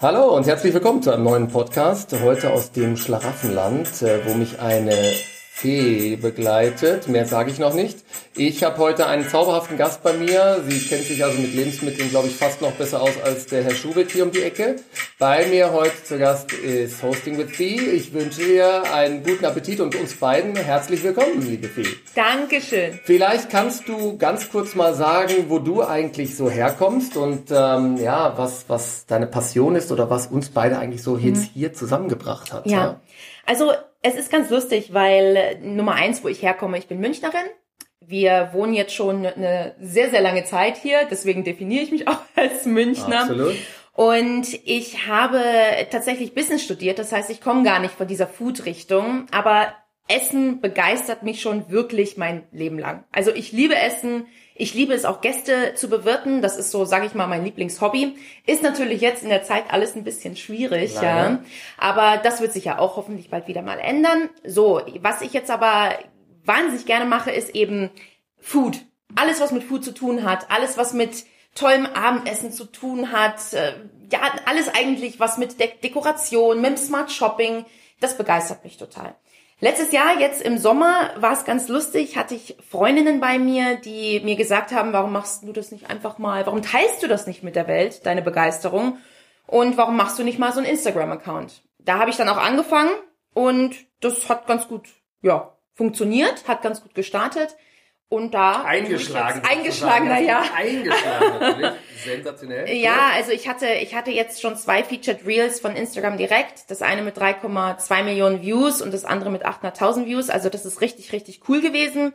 Hallo und herzlich willkommen zu einem neuen Podcast. Heute aus dem Schlaraffenland, äh, wo mich eine Fee begleitet. Mehr sage ich noch nicht. Ich habe heute einen zauberhaften Gast bei mir. Sie kennt sich also mit Lebensmitteln, glaube ich, fast noch besser aus als der Herr Schubert hier um die Ecke. Bei mir heute zu Gast ist Hosting with Fee. Ich wünsche ihr einen guten Appetit und uns beiden herzlich willkommen, liebe Fee. Dankeschön. Vielleicht kannst du ganz kurz mal sagen, wo du eigentlich so herkommst und ähm, ja, was, was deine Passion ist oder was uns beide eigentlich so jetzt mhm. hier zusammengebracht hat. ja. ja. Also es ist ganz lustig, weil äh, Nummer eins, wo ich herkomme, ich bin Münchnerin. Wir wohnen jetzt schon eine sehr, sehr lange Zeit hier, deswegen definiere ich mich auch als Münchner. Absolut. Und ich habe tatsächlich Business studiert, das heißt, ich komme gar nicht von dieser Food-Richtung, aber Essen begeistert mich schon wirklich mein Leben lang. Also ich liebe Essen, ich liebe es auch Gäste zu bewirten. Das ist so, sage ich mal, mein Lieblingshobby. Ist natürlich jetzt in der Zeit alles ein bisschen schwierig, Leider. ja. Aber das wird sich ja auch hoffentlich bald wieder mal ändern. So, was ich jetzt aber wahnsinnig gerne mache, ist eben Food. Alles, was mit Food zu tun hat, alles, was mit tollem Abendessen zu tun hat, äh, ja, alles eigentlich, was mit De Dekoration, mit Smart Shopping, das begeistert mich total. Letztes Jahr, jetzt im Sommer, war es ganz lustig, hatte ich Freundinnen bei mir, die mir gesagt haben, warum machst du das nicht einfach mal, warum teilst du das nicht mit der Welt, deine Begeisterung? Und warum machst du nicht mal so einen Instagram-Account? Da habe ich dann auch angefangen und das hat ganz gut, ja, funktioniert, hat ganz gut gestartet. Und da eingeschlagen, eingeschlagen, naja. Eingeschlagen natürlich, sensationell. Ja, also ich hatte, ich hatte jetzt schon zwei Featured Reels von Instagram direkt. Das eine mit 3,2 Millionen Views und das andere mit 800.000 Views. Also das ist richtig, richtig cool gewesen.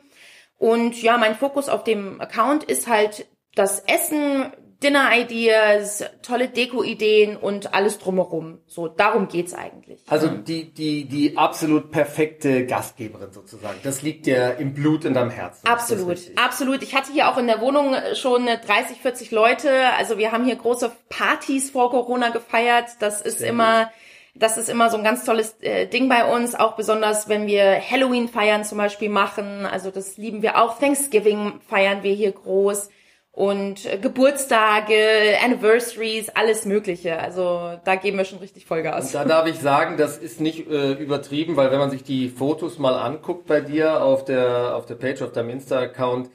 Und ja, mein Fokus auf dem Account ist halt das Essen, Dinner-Ideas, tolle Deko-Ideen und alles drumherum. So, darum geht's eigentlich. Also die, die, die absolut perfekte Gastgeberin sozusagen. Das liegt dir im Blut in deinem Herzen. Absolut, absolut. Ich hatte hier auch in der Wohnung schon 30, 40 Leute. Also wir haben hier große Partys vor Corona gefeiert. Das ist Sehr immer... Gut. Das ist immer so ein ganz tolles äh, Ding bei uns, auch besonders wenn wir Halloween feiern zum Beispiel machen. Also das lieben wir auch. Thanksgiving feiern wir hier groß und äh, Geburtstage, Anniversaries, alles Mögliche. Also da geben wir schon richtig Vollgas. Und da darf ich sagen, das ist nicht äh, übertrieben, weil wenn man sich die Fotos mal anguckt bei dir auf der auf der Page, auf deinem Insta-Account,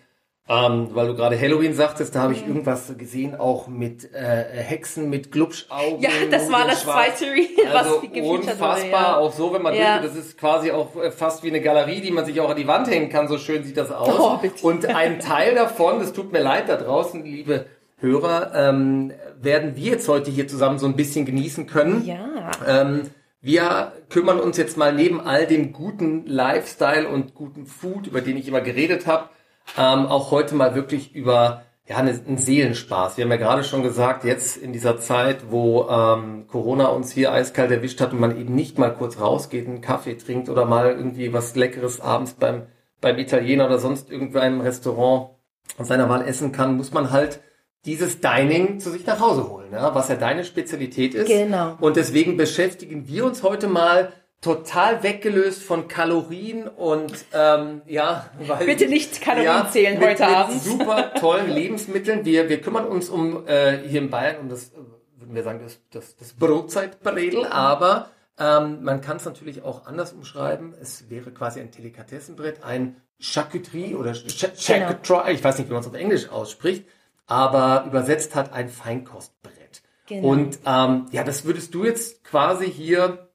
ähm, weil du gerade Halloween sagtest, da habe ich mhm. irgendwas gesehen, auch mit äh, Hexen, mit Glubschaugen. Ja, das war das zweite Reel, also was unfassbar, wurde, ja. auch so, wenn man ja. denkt, das ist quasi auch äh, fast wie eine Galerie, die man sich auch an die Wand hängen kann, so schön sieht das aus. Oh, bitte. Und ein Teil davon, das tut mir leid da draußen, liebe Hörer, ähm, werden wir jetzt heute hier zusammen so ein bisschen genießen können. Ja. Ähm, wir kümmern uns jetzt mal neben all dem guten Lifestyle und guten Food, über den ich immer geredet habe, ähm, auch heute mal wirklich über ja, einen Seelenspaß. Wir haben ja gerade schon gesagt, jetzt in dieser Zeit, wo ähm, Corona uns hier eiskalt erwischt hat und man eben nicht mal kurz rausgeht, einen Kaffee trinkt oder mal irgendwie was Leckeres abends beim, beim Italiener oder sonst irgendeinem Restaurant seiner Wahl essen kann, muss man halt dieses Dining zu sich nach Hause holen, ja, was ja deine Spezialität ist. Genau. Und deswegen beschäftigen wir uns heute mal total weggelöst von Kalorien und ähm, ja, weil bitte nicht Kalorien ja, zählen mit, heute mit Abend. Super tollen Lebensmitteln. Wir wir kümmern uns um äh, hier in Bayern um das würden wir sagen das das, das Brotzeitbredel, aber ähm, man kann es natürlich auch anders umschreiben. Es wäre quasi ein Delikatessenbrett, ein Charcuterie oder Charcuterie, genau. ich weiß nicht, wie man es auf Englisch ausspricht, aber übersetzt hat ein Feinkostbrett. Genau. Und ähm, ja, das würdest du jetzt quasi hier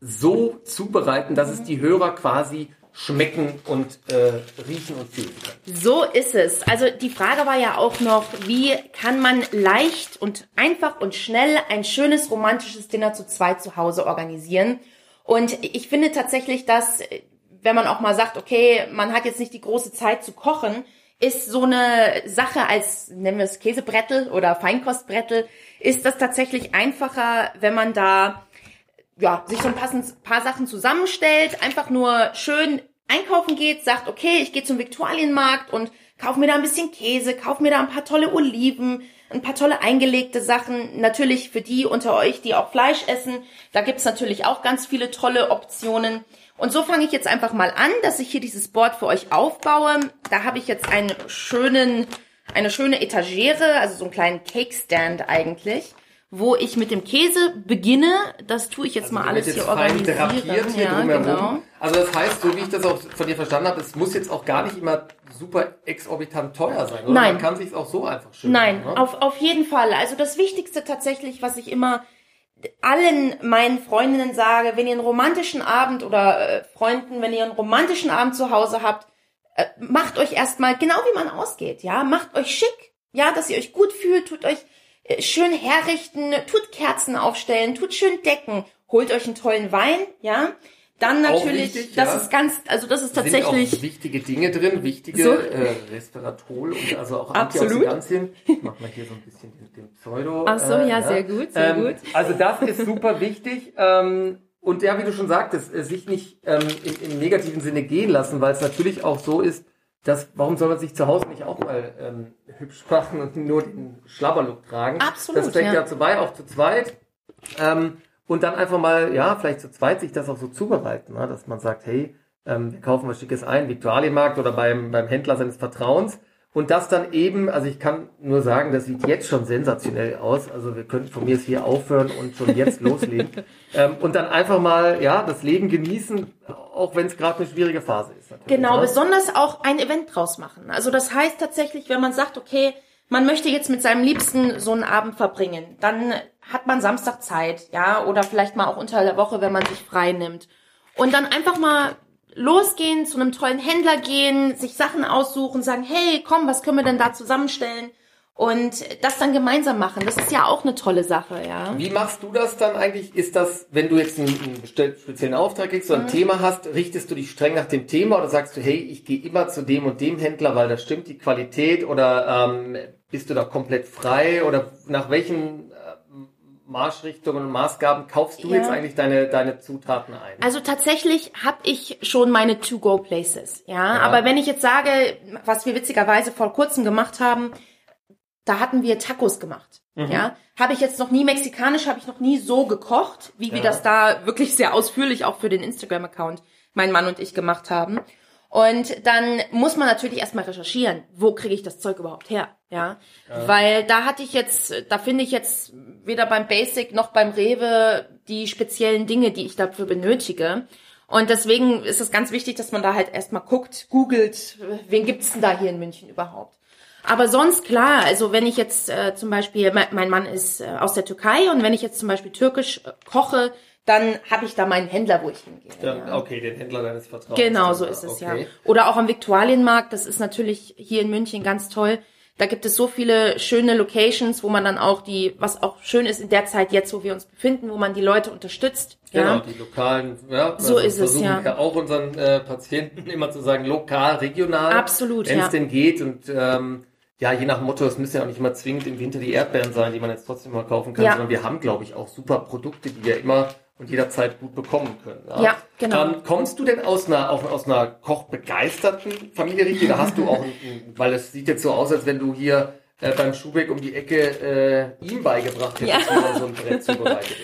so zubereiten, dass es die Hörer quasi schmecken und äh, riechen und fühlen können. So ist es. Also die Frage war ja auch noch, wie kann man leicht und einfach und schnell ein schönes romantisches Dinner zu zweit zu Hause organisieren? Und ich finde tatsächlich, dass wenn man auch mal sagt, okay, man hat jetzt nicht die große Zeit zu kochen, ist so eine Sache als, nennen wir es Käsebrettel oder Feinkostbrettel, ist das tatsächlich einfacher, wenn man da ja, sich so ein paar Sachen zusammenstellt, einfach nur schön einkaufen geht, sagt, okay, ich gehe zum Viktualienmarkt und kauf mir da ein bisschen Käse, kauf mir da ein paar tolle Oliven, ein paar tolle eingelegte Sachen. Natürlich für die unter euch, die auch Fleisch essen, da gibt's natürlich auch ganz viele tolle Optionen. Und so fange ich jetzt einfach mal an, dass ich hier dieses Board für euch aufbaue. Da habe ich jetzt einen schönen, eine schöne Etagere, also so einen kleinen Cake Stand eigentlich wo ich mit dem Käse beginne. Das tue ich jetzt also mal alles hier organisieren. Hier ja, genau. Also das heißt, so wie ich das auch von dir verstanden habe, es muss jetzt auch gar nicht immer super exorbitant teuer sein, oder? Nein. Man kann sich auch so einfach schön Nein, machen, ne? auf, auf jeden Fall. Also das Wichtigste tatsächlich, was ich immer allen meinen Freundinnen sage, wenn ihr einen romantischen Abend oder äh, Freunden, wenn ihr einen romantischen Abend zu Hause habt, äh, macht euch erstmal genau wie man ausgeht, ja, macht euch schick, ja, dass ihr euch gut fühlt, tut euch schön herrichten, tut Kerzen aufstellen, tut schön decken, holt euch einen tollen Wein, ja. Dann natürlich, wichtig, das ja. ist ganz, also das ist tatsächlich Sind auch wichtige Dinge drin, wichtige so. äh, Resveratrol und also auch Antioxidantien. Ich mach mal hier so ein bisschen den, den Pseudo. Ach so, äh, ja, sehr gut, sehr ähm, gut. Also das ist super wichtig. Ähm, und ja, wie du schon sagtest, äh, sich nicht ähm, im, im negativen Sinne gehen lassen, weil es natürlich auch so ist, dass, warum soll man sich zu Hause nicht auch mal ähm, hübsch machen und nur den Schlabberlook tragen? Absolut. Das trägt ja. dazu bei, auch zu zweit. Ähm, und dann einfach mal, ja, vielleicht zu zweit sich das auch so zubereiten, ne? dass man sagt, hey, ähm, wir kaufen was Schickes ein, Viktualienmarkt oder beim, beim Händler seines Vertrauens. Und das dann eben, also ich kann nur sagen, das sieht jetzt schon sensationell aus. Also wir könnten von mir jetzt hier aufhören und schon jetzt loslegen. Ähm, und dann einfach mal, ja, das Leben genießen, auch wenn es gerade eine schwierige Phase ist. Genau, ja? besonders auch ein Event draus machen. Also das heißt tatsächlich, wenn man sagt, okay, man möchte jetzt mit seinem Liebsten so einen Abend verbringen, dann hat man Samstag Zeit, ja, oder vielleicht mal auch unter der Woche, wenn man sich frei nimmt. Und dann einfach mal losgehen, zu einem tollen Händler gehen, sich Sachen aussuchen, sagen, hey, komm, was können wir denn da zusammenstellen? Und das dann gemeinsam machen, das ist ja auch eine tolle Sache, ja. Wie machst du das dann eigentlich? Ist das, wenn du jetzt einen, einen speziellen Auftrag kriegst, so ein mhm. Thema hast, richtest du dich streng nach dem Thema oder sagst du, hey, ich gehe immer zu dem und dem Händler, weil da stimmt die Qualität oder ähm, bist du da komplett frei oder nach welchen Marschrichtungen und Maßgaben kaufst du ja. jetzt eigentlich deine, deine Zutaten ein? Also tatsächlich habe ich schon meine To-Go-Places, ja? ja. Aber wenn ich jetzt sage, was wir witzigerweise vor kurzem gemacht haben, da hatten wir Tacos gemacht, mhm. ja? Habe ich jetzt noch nie mexikanisch, habe ich noch nie so gekocht, wie ja. wir das da wirklich sehr ausführlich auch für den Instagram-Account mein Mann und ich gemacht haben. Und dann muss man natürlich erstmal recherchieren, wo kriege ich das Zeug überhaupt her, ja? ja? Weil da hatte ich jetzt, da finde ich jetzt weder beim Basic noch beim Rewe die speziellen Dinge, die ich dafür benötige. Und deswegen ist es ganz wichtig, dass man da halt erstmal guckt, googelt, wen gibt's denn da hier in München überhaupt? Aber sonst klar, also wenn ich jetzt äh, zum Beispiel, mein, mein Mann ist äh, aus der Türkei und wenn ich jetzt zum Beispiel türkisch äh, koche, dann habe ich da meinen Händler, wo ich hingehe. Ja, ja. Okay, den Händler deines Vertrauens. Genau, so ist es okay. ja. Oder auch am Viktualienmarkt, das ist natürlich hier in München ganz toll. Da gibt es so viele schöne Locations, wo man dann auch die, was auch schön ist in der Zeit jetzt, wo wir uns befinden, wo man die Leute unterstützt. Genau, ja. die lokalen, ja. So also ist es, ja. ja auch unseren äh, Patienten immer zu sagen, lokal, regional. Absolut, Wenn es denn geht und ähm, ja, je nach Motto, es müssen ja auch nicht immer zwingend im Winter die Erdbeeren sein, die man jetzt trotzdem mal kaufen kann, ja. sondern wir haben, glaube ich, auch super Produkte, die wir immer und jederzeit gut bekommen können. Ja, ja genau. Ähm, kommst du denn aus einer, auch aus einer kochbegeisterten Familie, Ricky? Da hast du auch, ein, weil es sieht jetzt so aus, als wenn du hier äh, beim Schubeck um die Ecke äh, ihm beigebracht hättest, ja. so ein Brett zubereitet.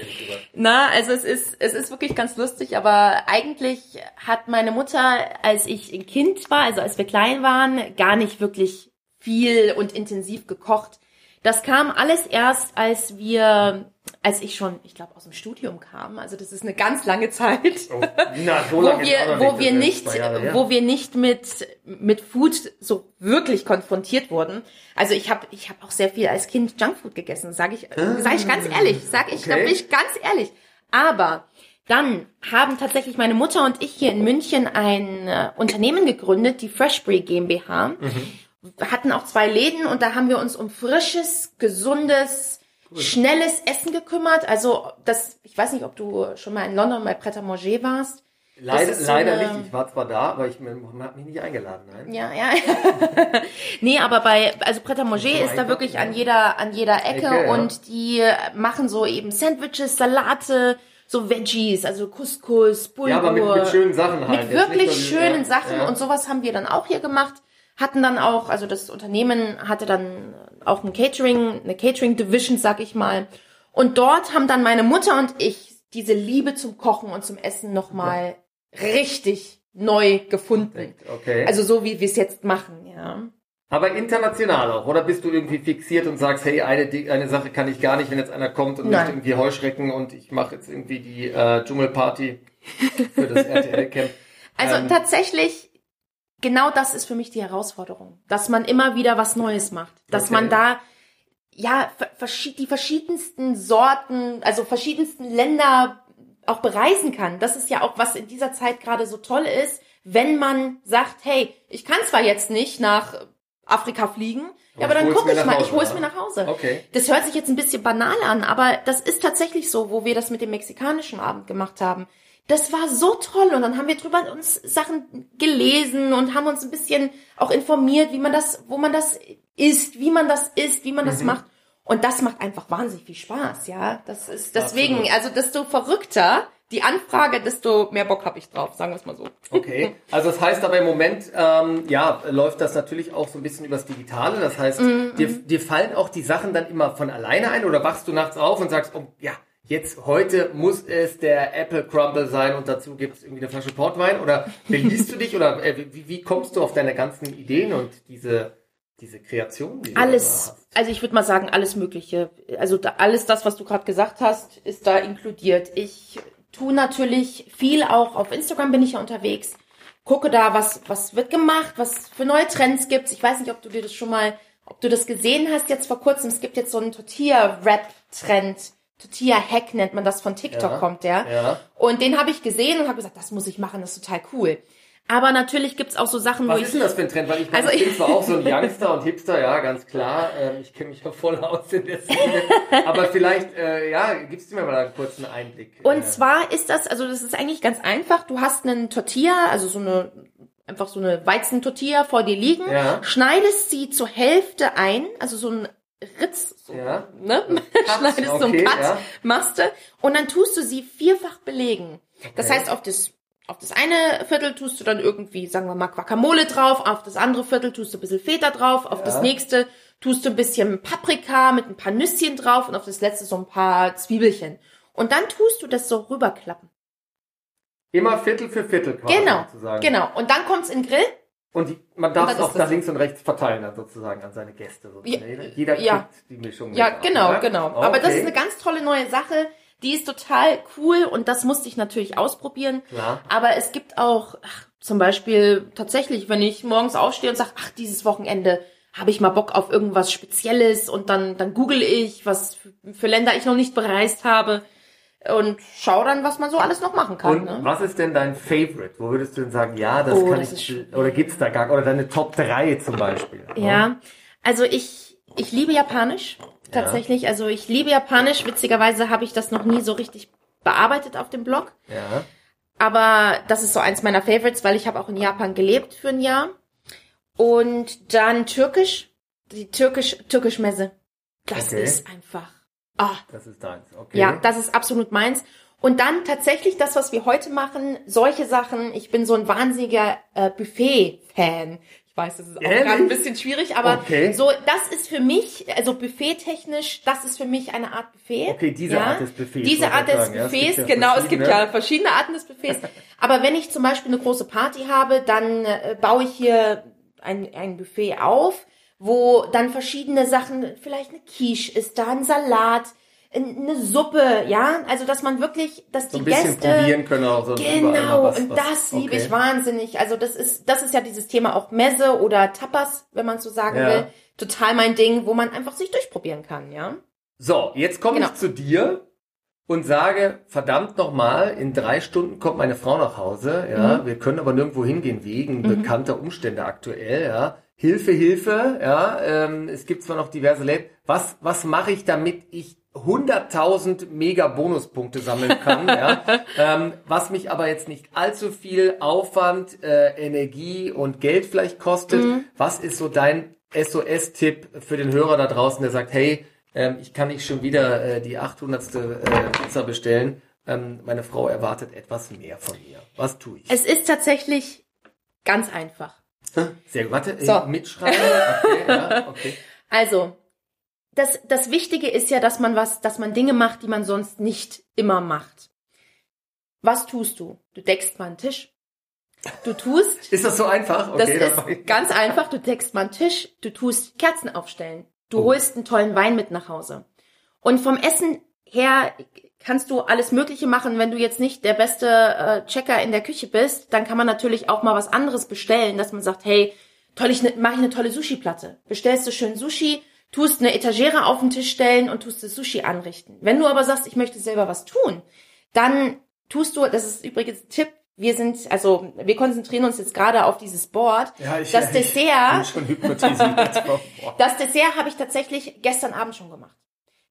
Na, also es ist, es ist wirklich ganz lustig, aber eigentlich hat meine Mutter, als ich ein Kind war, also als wir klein waren, gar nicht wirklich viel und intensiv gekocht. Das kam alles erst, als wir, als ich schon, ich glaube, aus dem Studium kam. Also das ist eine ganz lange Zeit, oh, na, so lange wo wir, wo wir nicht, wo wir nicht mit mit Food so wirklich konfrontiert wurden. Also ich habe, ich habe auch sehr viel als Kind Junkfood gegessen, sage ich, ah, sage ich ganz ehrlich, sage ich, okay. da bin ich ganz ehrlich. Aber dann haben tatsächlich meine Mutter und ich hier in München ein äh, Unternehmen gegründet, die Freshbury GmbH. Mhm hatten auch zwei Läden und da haben wir uns um frisches, gesundes, cool. schnelles Essen gekümmert. Also das, ich weiß nicht, ob du schon mal in London bei Pret à Manger warst. Leider, so leider eine, nicht. Ich war zwar da, aber ich habe mich nicht eingeladen. Nein. Ja, ja. nee, aber bei also Pret à Manger ist da wirklich an jeder an jeder Ecke, Ecke und ja. die machen so eben Sandwiches, Salate, so Veggies, also Couscous, Bulgur. Ja, aber mit, mit schönen Sachen halt. Mit wirklich schönen ja, Sachen ja. und sowas haben wir dann auch hier gemacht hatten dann auch, also das Unternehmen hatte dann auch ein Catering, eine Catering Division, sag ich mal. Und dort haben dann meine Mutter und ich diese Liebe zum Kochen und zum Essen nochmal ja. richtig neu gefunden. Okay. Also so wie wir es jetzt machen, ja. Aber international auch, oder bist du irgendwie fixiert und sagst, hey, eine, eine Sache kann ich gar nicht, wenn jetzt einer kommt und möchte irgendwie Heuschrecken und ich mache jetzt irgendwie die äh, Dschungelparty für das RTL-Camp. Also ähm, tatsächlich, genau das ist für mich die Herausforderung, dass man immer wieder was Neues macht, dass okay. man da ja die verschiedensten Sorten, also verschiedensten Länder auch bereisen kann. Das ist ja auch was in dieser Zeit gerade so toll ist, wenn man sagt, hey, ich kann zwar jetzt nicht nach Afrika fliegen. Ja, aber dann gucke ich mal, Hause, ich hole es mir nach Hause. Okay. Das hört sich jetzt ein bisschen banal an, aber das ist tatsächlich so, wo wir das mit dem mexikanischen Abend gemacht haben. Das war so toll und dann haben wir drüber uns Sachen gelesen und haben uns ein bisschen auch informiert, wie man das, wo man das isst, wie man das isst, wie man das mhm. macht. Und das macht einfach wahnsinnig viel Spaß, ja. Das ist deswegen, Absolut. also desto verrückter die Anfrage, desto mehr Bock habe ich drauf, sagen wir es mal so. Okay, also das heißt aber im Moment, ähm, ja, läuft das natürlich auch so ein bisschen übers Digitale. Das heißt, mm dir, dir fallen auch die Sachen dann immer von alleine ein oder wachst du nachts auf und sagst, oh ja, jetzt heute muss es der Apple Crumble sein und dazu gibt es irgendwie eine Flasche Portwein oder beliest du dich oder äh, wie, wie kommst du auf deine ganzen Ideen und diese diese Kreation? Die alles, also ich würde mal sagen, alles Mögliche. Also da, alles das, was du gerade gesagt hast, ist da inkludiert. Ich tue natürlich viel auch auf Instagram bin ich ja unterwegs. Gucke da, was, was wird gemacht, was für neue Trends gibt's. Ich weiß nicht, ob du dir das schon mal, ob du das gesehen hast jetzt vor kurzem. Es gibt jetzt so einen Tortilla-Rap-Trend. Tortilla-Hack nennt man das von TikTok, ja, kommt der. Ja. Und den habe ich gesehen und habe gesagt, das muss ich machen, das ist total cool. Aber natürlich gibt's auch so Sachen, Was wo ist denn das für ein Trend? Weil ich, meine, also ich bin zwar auch so ein Youngster und Hipster, ja, ganz klar. Ähm, ich kenne mich ja voll aus in der Szene. Aber vielleicht, äh, ja, gibst du mir mal einen kurzen Einblick. Und äh. zwar ist das, also das ist eigentlich ganz einfach. Du hast einen Tortilla, also so eine einfach so eine Weizentortilla vor dir liegen, ja. schneidest sie zur Hälfte ein, also so ein Ritz, so, ja. ne? schneidest okay, so einen Cut, ja. machst du, und dann tust du sie vierfach belegen. Okay. Das heißt, auf das auf das eine Viertel tust du dann irgendwie, sagen wir mal, Guacamole drauf, auf das andere Viertel tust du ein bisschen Feta drauf, auf ja. das nächste tust du ein bisschen Paprika mit ein paar Nüsschen drauf und auf das letzte so ein paar Zwiebelchen. Und dann tust du das so rüberklappen. Immer Viertel für Viertel quasi. Genau, sozusagen. genau. Und dann kommt's in den Grill. Und die, man darf es auch nach links und rechts verteilen, dann sozusagen an seine Gäste. Ja, Jeder ja. kriegt die Mischung. Ja, genau, an, genau. Oh, Aber das ist eine ganz tolle neue Sache die ist total cool und das musste ich natürlich ausprobieren. Ja. Aber es gibt auch ach, zum Beispiel tatsächlich, wenn ich morgens aufstehe und sage, ach, dieses Wochenende habe ich mal Bock auf irgendwas Spezielles und dann, dann google ich, was für Länder ich noch nicht bereist habe und schau dann, was man so alles noch machen kann. Und ne? was ist denn dein Favorite? Wo würdest du denn sagen, ja, das oh, kann das ich, oder gibt's da gar, oder deine Top 3 zum Beispiel? Ja, also ich, ich liebe Japanisch tatsächlich. Ja. Also ich liebe Japanisch. Witzigerweise habe ich das noch nie so richtig bearbeitet auf dem Blog. Ja. Aber das ist so eins meiner Favorites, weil ich habe auch in Japan gelebt für ein Jahr. Und dann Türkisch, die Türkisch, Türkisch Messe. Das okay. ist einfach. Ah. Das ist deins, okay. Ja, das ist absolut meins. Und dann tatsächlich das, was wir heute machen, solche Sachen. Ich bin so ein wahnsinniger äh, Buffet-Fan. Ich weiß, das ist auch gerade ein bisschen schwierig, aber okay. so, das ist für mich, also buffettechnisch, das ist für mich eine Art Buffet. Okay, diese ja? Art des Buffets. Diese Art des sagen. Buffets, ja, genau, es gibt ja verschiedene Arten des Buffets. aber wenn ich zum Beispiel eine große Party habe, dann äh, baue ich hier ein, ein Buffet auf, wo dann verschiedene Sachen, vielleicht eine Quiche ist da, ein Salat, eine Suppe, ja, also dass man wirklich, dass so die Gäste probieren können auch so genau was, und das liebe okay. ich wahnsinnig. Also das ist das ist ja dieses Thema auch Messe oder Tapas, wenn man so sagen ja. will, total mein Ding, wo man einfach sich durchprobieren kann, ja. So, jetzt komme genau. ich zu dir und sage, verdammt nochmal, in drei Stunden kommt meine Frau nach Hause, ja, mhm. wir können aber nirgendwo hingehen wegen mhm. bekannter Umstände aktuell, ja. Hilfe, Hilfe, ja, ähm, es gibt zwar noch diverse Läden. Was, was mache ich, damit ich 100.000 mega Bonuspunkte sammeln kann, ja, ähm, was mich aber jetzt nicht allzu viel Aufwand, äh, Energie und Geld vielleicht kostet. Mhm. Was ist so dein SOS-Tipp für den Hörer da draußen, der sagt, hey, ähm, ich kann nicht schon wieder äh, die 800. Äh, Pizza bestellen. Ähm, meine Frau erwartet etwas mehr von mir. Was tue ich? Es ist tatsächlich ganz einfach. Sehr gut. Warte, so. mitschreiben. Okay, ja, okay. Also, das, das Wichtige ist ja, dass man was, dass man Dinge macht, die man sonst nicht immer macht. Was tust du? Du deckst mal einen Tisch. Du tust. Ist das so einfach? Okay, das ist ganz einfach. Du deckst mal einen Tisch, du tust Kerzen aufstellen. Du oh. holst einen tollen Wein mit nach Hause. Und vom Essen her kannst du alles Mögliche machen. Wenn du jetzt nicht der beste äh, Checker in der Küche bist, dann kann man natürlich auch mal was anderes bestellen, dass man sagt, hey, toll, ich ne, mache ich eine tolle Sushi-Platte. Bestellst du schön Sushi, tust eine Etagere auf den Tisch stellen und tust das Sushi anrichten. Wenn du aber sagst, ich möchte selber was tun, dann tust du, das ist übrigens ein Tipp, wir sind, also wir konzentrieren uns jetzt gerade auf dieses Board. Ja, ich, das Dessert, ich bin schon hypnotisiert. das Dessert habe ich tatsächlich gestern Abend schon gemacht.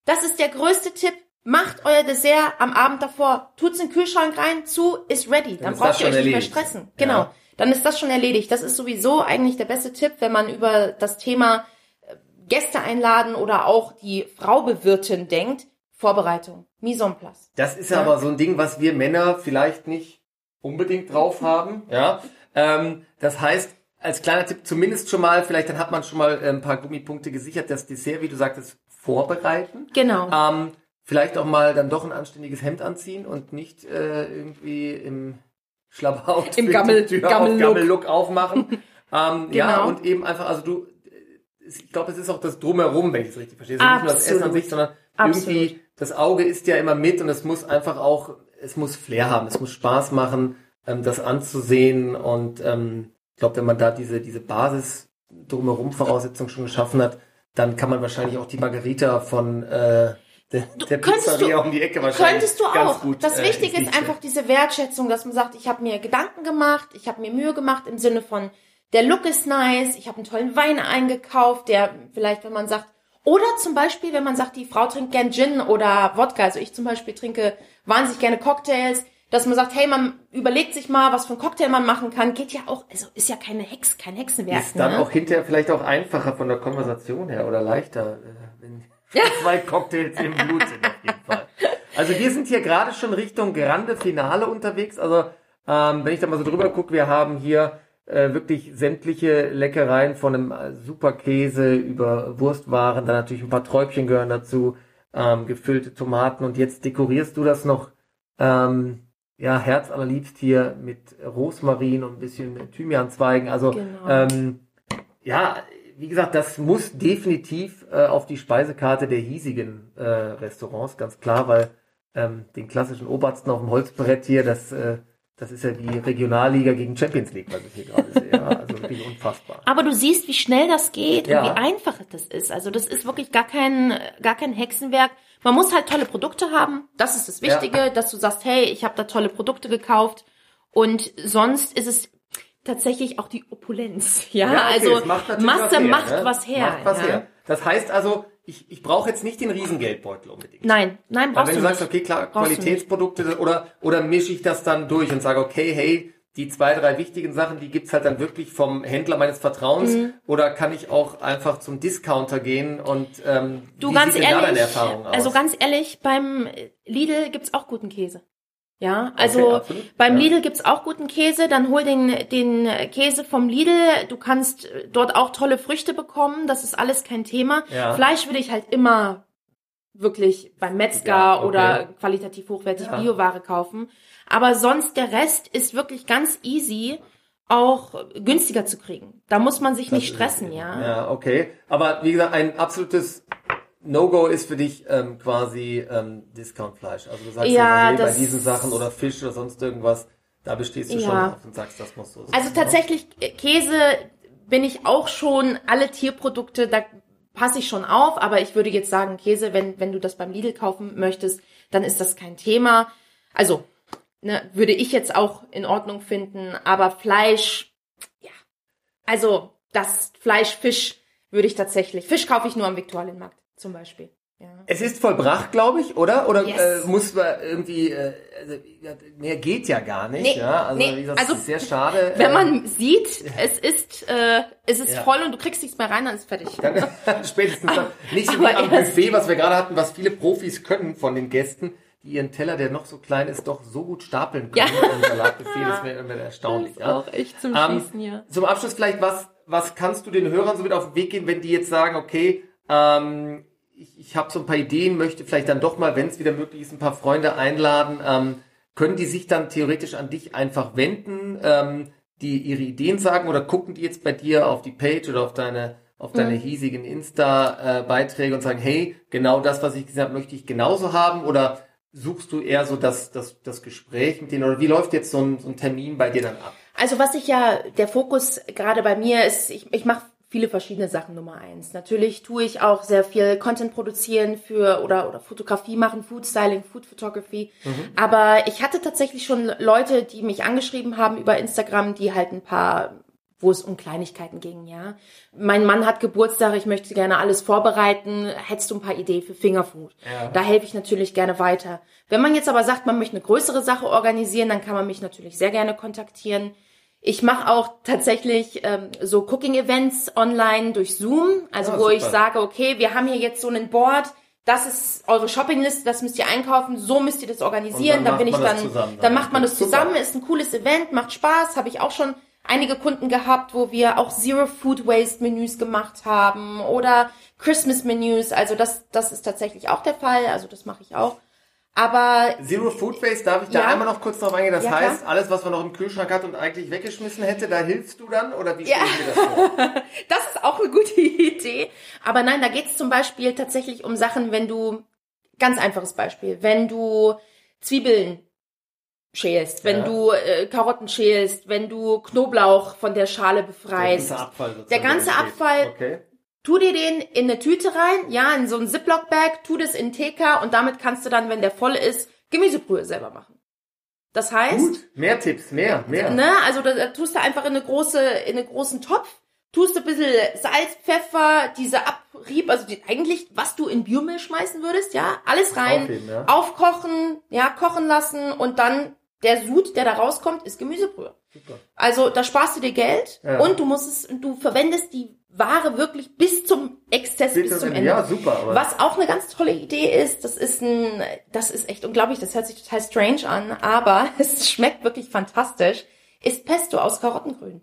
Das ist der größte Tipp. Macht euer Dessert am Abend davor, tut's in den Kühlschrank rein, zu, ist ready. Dann, Dann braucht ihr euch erledigt. nicht mehr stressen. Genau. Ja. Dann ist das schon erledigt. Das ist sowieso eigentlich der beste Tipp, wenn man über das Thema äh, Gäste einladen oder auch die Frau bewirten denkt. Vorbereitung, Mise en place. Das ist ja. aber so ein Ding, was wir Männer vielleicht nicht unbedingt drauf haben. Ja, ähm, das heißt, als kleiner Tipp zumindest schon mal, vielleicht dann hat man schon mal äh, ein paar Gummipunkte gesichert, das Dessert, wie du sagtest, vorbereiten. Genau. Ähm, vielleicht auch mal dann doch ein anständiges Hemd anziehen und nicht äh, irgendwie im Schlabbhaut im Gammel, Gammel, Gammel Look aufmachen. ähm, genau. Ja, und eben einfach, also du, ich glaube, es ist auch das Drumherum, wenn ich es richtig verstehe. Es ist nicht nur das Essen an sich, sondern Absolut. irgendwie das Auge ist ja immer mit und es muss einfach auch, es muss Flair haben, es muss Spaß machen, ähm, das anzusehen und ähm, ich glaube, wenn man da diese, diese Basis drumherum Voraussetzung schon geschaffen hat, dann kann man wahrscheinlich auch die Margarita von äh, der, der Pizzeria du, um die Ecke wahrscheinlich Könntest du auch. Gut, das äh, Wichtige ist einfach diese Wertschätzung, dass man sagt, ich habe mir Gedanken gemacht, ich habe mir Mühe gemacht im Sinne von, der Look ist nice, ich habe einen tollen Wein eingekauft, der vielleicht, wenn man sagt, oder zum Beispiel, wenn man sagt, die Frau trinkt gern Gin oder Wodka, also ich zum Beispiel trinke wahnsinnig gerne Cocktails, dass man sagt, hey, man überlegt sich mal, was für ein Cocktail man machen kann, geht ja auch, also ist ja keine Hex, kein Hexenwerk. Ist dann ne? auch hinterher vielleicht auch einfacher von der Konversation her oder leichter, äh, ja. zwei Cocktails im Blut sind auf jeden Fall. Also wir sind hier gerade schon Richtung Grande Finale unterwegs. Also ähm, wenn ich da mal so drüber gucke, wir haben hier äh, wirklich sämtliche Leckereien von einem äh, super Käse über Wurstwaren, dann natürlich ein paar Träubchen gehören dazu, ähm, gefüllte Tomaten und jetzt dekorierst du das noch ähm, ja herzallerliebst hier mit Rosmarin und ein bisschen Thymianzweigen. Also genau. ähm, ja, wie gesagt, das muss definitiv äh, auf die Speisekarte der hiesigen äh, Restaurants, ganz klar, weil ähm, den klassischen Obersten auf dem Holzbrett hier, das, äh, das ist ja die Regionalliga gegen Champions League, was ich hier gerade sehe. Also wirklich unfassbar. Aber du siehst, wie schnell das geht ja. und wie einfach das ist. Also das ist wirklich gar kein, gar kein Hexenwerk. Man muss halt tolle Produkte haben. Das ist das Wichtige, ja. dass du sagst, hey, ich habe da tolle Produkte gekauft. Und sonst ist es tatsächlich auch die Opulenz. Ja, ja okay, also macht Masse her, macht ne? was her. Macht was ja. her. Das heißt also, ich, ich brauche jetzt nicht den Riesengeldbeutel unbedingt. Nein, nein, brauchst Aber wenn du, sagst, okay, klar, brauchst Qualitätsprodukte oder oder mische ich das dann durch und sage, okay, hey, die zwei, drei wichtigen Sachen, die gibt's halt dann wirklich vom Händler meines Vertrauens mhm. oder kann ich auch einfach zum Discounter gehen und ähm, du wie ganz sieht ehrlich, da deine Erfahrung aus? Also ganz ehrlich, beim Lidl gibt's auch guten Käse. Ja, also okay, beim ja. Lidl gibt's auch guten Käse, dann hol den, den Käse vom Lidl. Du kannst dort auch tolle Früchte bekommen, das ist alles kein Thema. Ja. Fleisch würde ich halt immer wirklich beim Metzger ja, okay. oder qualitativ hochwertig Bioware kaufen. Aber sonst der Rest ist wirklich ganz easy auch günstiger zu kriegen. Da muss man sich das nicht stressen, ja. Ja, okay. Aber wie gesagt, ein absolutes No-Go ist für dich ähm, quasi ähm, Discount-Fleisch. Also du sagst ja, hey, bei diesen Sachen oder Fisch oder sonst irgendwas, da bestehst du ja. schon auf und sagst, das muss so sein. Also tatsächlich, äh, Käse bin ich auch schon, alle Tierprodukte, da passe ich schon auf, aber ich würde jetzt sagen, Käse, wenn, wenn du das beim Lidl kaufen möchtest, dann ist das kein Thema. Also, ne, würde ich jetzt auch in Ordnung finden, aber Fleisch, ja. Also, das Fleisch, Fisch würde ich tatsächlich, Fisch kaufe ich nur am Viktualienmarkt zum Beispiel. Ja. Es ist vollbracht, glaube ich, oder? Oder yes. äh, muss man irgendwie, äh, also, mehr geht ja gar nicht, nee, ja? Also, nee. wie gesagt, also, ist sehr schade. Wenn man sieht, es ist, äh, es ist ja. voll und du kriegst nichts mehr rein, dann ist fertig. Dann, spätestens dann. Nicht so wie am Buffet, was wir gerade hatten, was viele Profis können von den Gästen, die ihren Teller, der noch so klein ist, doch so gut stapeln können. Ja. Im Salatbuffet, das wäre immer erstaunlich. Das ist ja. auch echt zum ähm, Schießen, ja. Zum Abschluss vielleicht, was, was kannst du den Hörern so mit auf den Weg geben, wenn die jetzt sagen, okay, ähm, ich, ich habe so ein paar Ideen, möchte vielleicht dann doch mal, wenn es wieder möglich ist, ein paar Freunde einladen. Ähm, können die sich dann theoretisch an dich einfach wenden? Ähm, die ihre Ideen sagen oder gucken die jetzt bei dir auf die Page oder auf deine auf deine mhm. hiesigen Insta-Beiträge und sagen, hey, genau das, was ich gesagt habe, möchte ich genauso haben oder suchst du eher so das, das, das Gespräch mit denen oder wie läuft jetzt so ein, so ein Termin bei dir dann ab? Also was ich ja, der Fokus gerade bei mir ist, ich, ich mache viele verschiedene Sachen Nummer eins. Natürlich tue ich auch sehr viel Content produzieren für oder oder Fotografie machen, Food Styling, Food Photography. Mhm. Aber ich hatte tatsächlich schon Leute, die mich angeschrieben haben über Instagram, die halt ein paar wo es um Kleinigkeiten ging, ja. Mein Mann hat Geburtstag, ich möchte gerne alles vorbereiten. Hättest du ein paar Ideen für Fingerfood? Ja. Da helfe ich natürlich gerne weiter. Wenn man jetzt aber sagt, man möchte eine größere Sache organisieren, dann kann man mich natürlich sehr gerne kontaktieren. Ich mache auch tatsächlich ähm, so Cooking-Events online durch Zoom, also oh, wo super. ich sage, okay, wir haben hier jetzt so ein Board, das ist eure Shoppingliste, das müsst ihr einkaufen, so müsst ihr das organisieren. Dann, dann bin ich dann, zusammen, dann, dann macht man das zusammen, ist ein cooles Event, macht Spaß, habe ich auch schon einige Kunden gehabt, wo wir auch Zero Food Waste Menüs gemacht haben oder Christmas Menüs. Also das, das ist tatsächlich auch der Fall. Also das mache ich auch. Aber Zero Food Waste, darf ich da einmal noch kurz drauf eingehen? Das ja, heißt, alles, was man noch im Kühlschrank hat und eigentlich weggeschmissen hätte, da hilfst du dann? Oder wie stelle ja. ich mir das vor? das ist auch eine gute Idee. Aber nein, da geht es zum Beispiel tatsächlich um Sachen, wenn du, ganz einfaches Beispiel, wenn du Zwiebeln schälst, wenn ja. du äh, Karotten schälst, wenn du Knoblauch von der Schale befreist. Der ganze Abfall. Der ganze Abfall. Okay. Tu dir den in eine Tüte rein, ja, in so ein Ziploc-Bag, tu das in TK und damit kannst du dann, wenn der voll ist, Gemüsebrühe selber machen. Das heißt. Gut, mehr Tipps, mehr, mehr. Ne, also da, da tust du einfach in eine große, in einen großen Topf, tust du ein bisschen Salz, Pfeffer, diese Abrieb, also die, eigentlich, was du in Biomüll schmeißen würdest, ja, alles rein, Aufheben, ja. aufkochen, ja, kochen lassen und dann der Sud, der da rauskommt, ist Gemüsebrühe. Super. Also da sparst du dir Geld ja. und du musst es, du verwendest die Ware wirklich bis zum Exzess, bis, bis zum Ende. Ja, super. Aber Was auch eine ganz tolle Idee ist, das ist ein, das ist echt unglaublich, das hört sich total strange an, aber es schmeckt wirklich fantastisch, ist Pesto aus Karottengrün.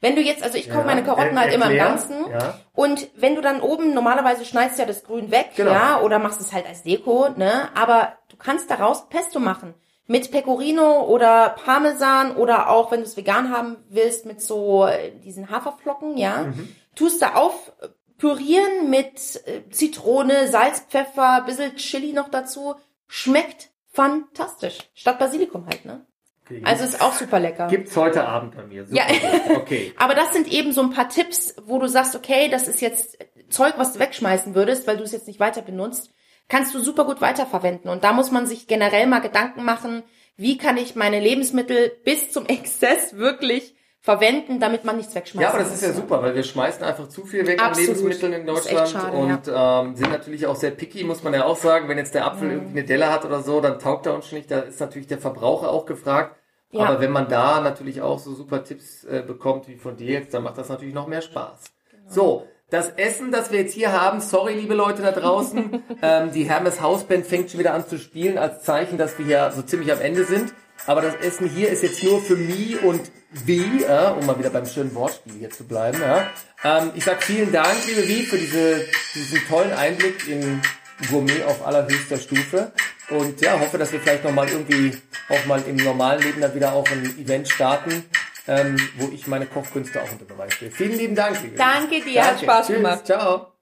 Wenn du jetzt, also ich kaufe ja, meine Karotten halt immer im Ganzen ja. und wenn du dann oben, normalerweise schneidest du ja das Grün weg, genau. ja, oder machst es halt als Deko, ne, aber du kannst daraus Pesto machen mit Pecorino oder Parmesan oder auch, wenn du es vegan haben willst, mit so äh, diesen Haferflocken, ja. Mhm. Tust du auf, pürieren mit äh, Zitrone, Salz, Pfeffer, bisschen Chili noch dazu. Schmeckt fantastisch. Statt Basilikum halt, ne? Okay, also ist auch super lecker. Gibt's heute Abend bei mir. Super ja, okay. Aber das sind eben so ein paar Tipps, wo du sagst, okay, das ist jetzt Zeug, was du wegschmeißen würdest, weil du es jetzt nicht weiter benutzt kannst du super gut weiterverwenden. Und da muss man sich generell mal Gedanken machen, wie kann ich meine Lebensmittel bis zum Exzess wirklich verwenden, damit man nichts wegschmeißt. Ja, aber das ist ja super, weil wir schmeißen einfach zu viel weg Absolut. an Lebensmitteln in Deutschland schade, und ja. ähm, sind natürlich auch sehr picky, muss man ja auch sagen. Wenn jetzt der Apfel mhm. irgendwie eine Delle hat oder so, dann taugt er uns nicht. Da ist natürlich der Verbraucher auch gefragt. Ja. Aber wenn man da natürlich auch so super Tipps äh, bekommt wie von dir jetzt, dann macht das natürlich noch mehr Spaß. Genau. So, das Essen, das wir jetzt hier haben, sorry, liebe Leute da draußen, ähm, die Hermes Hausband fängt schon wieder an zu spielen, als Zeichen, dass wir hier so ziemlich am Ende sind. Aber das Essen hier ist jetzt nur für me und wie, äh, um mal wieder beim schönen Wortspiel hier zu bleiben. Ja. Ähm, ich sag vielen Dank, liebe Wie, für diese, diesen tollen Einblick in Gourmet auf allerhöchster Stufe. Und ja, hoffe, dass wir vielleicht nochmal irgendwie auch mal im normalen Leben dann wieder auch ein Event starten, ähm, wo ich meine Kochkünste auch unter Beweis stelle. Vielen lieben Dank. Danke dir, Danke. hat Spaß Tschüss. gemacht. Ciao.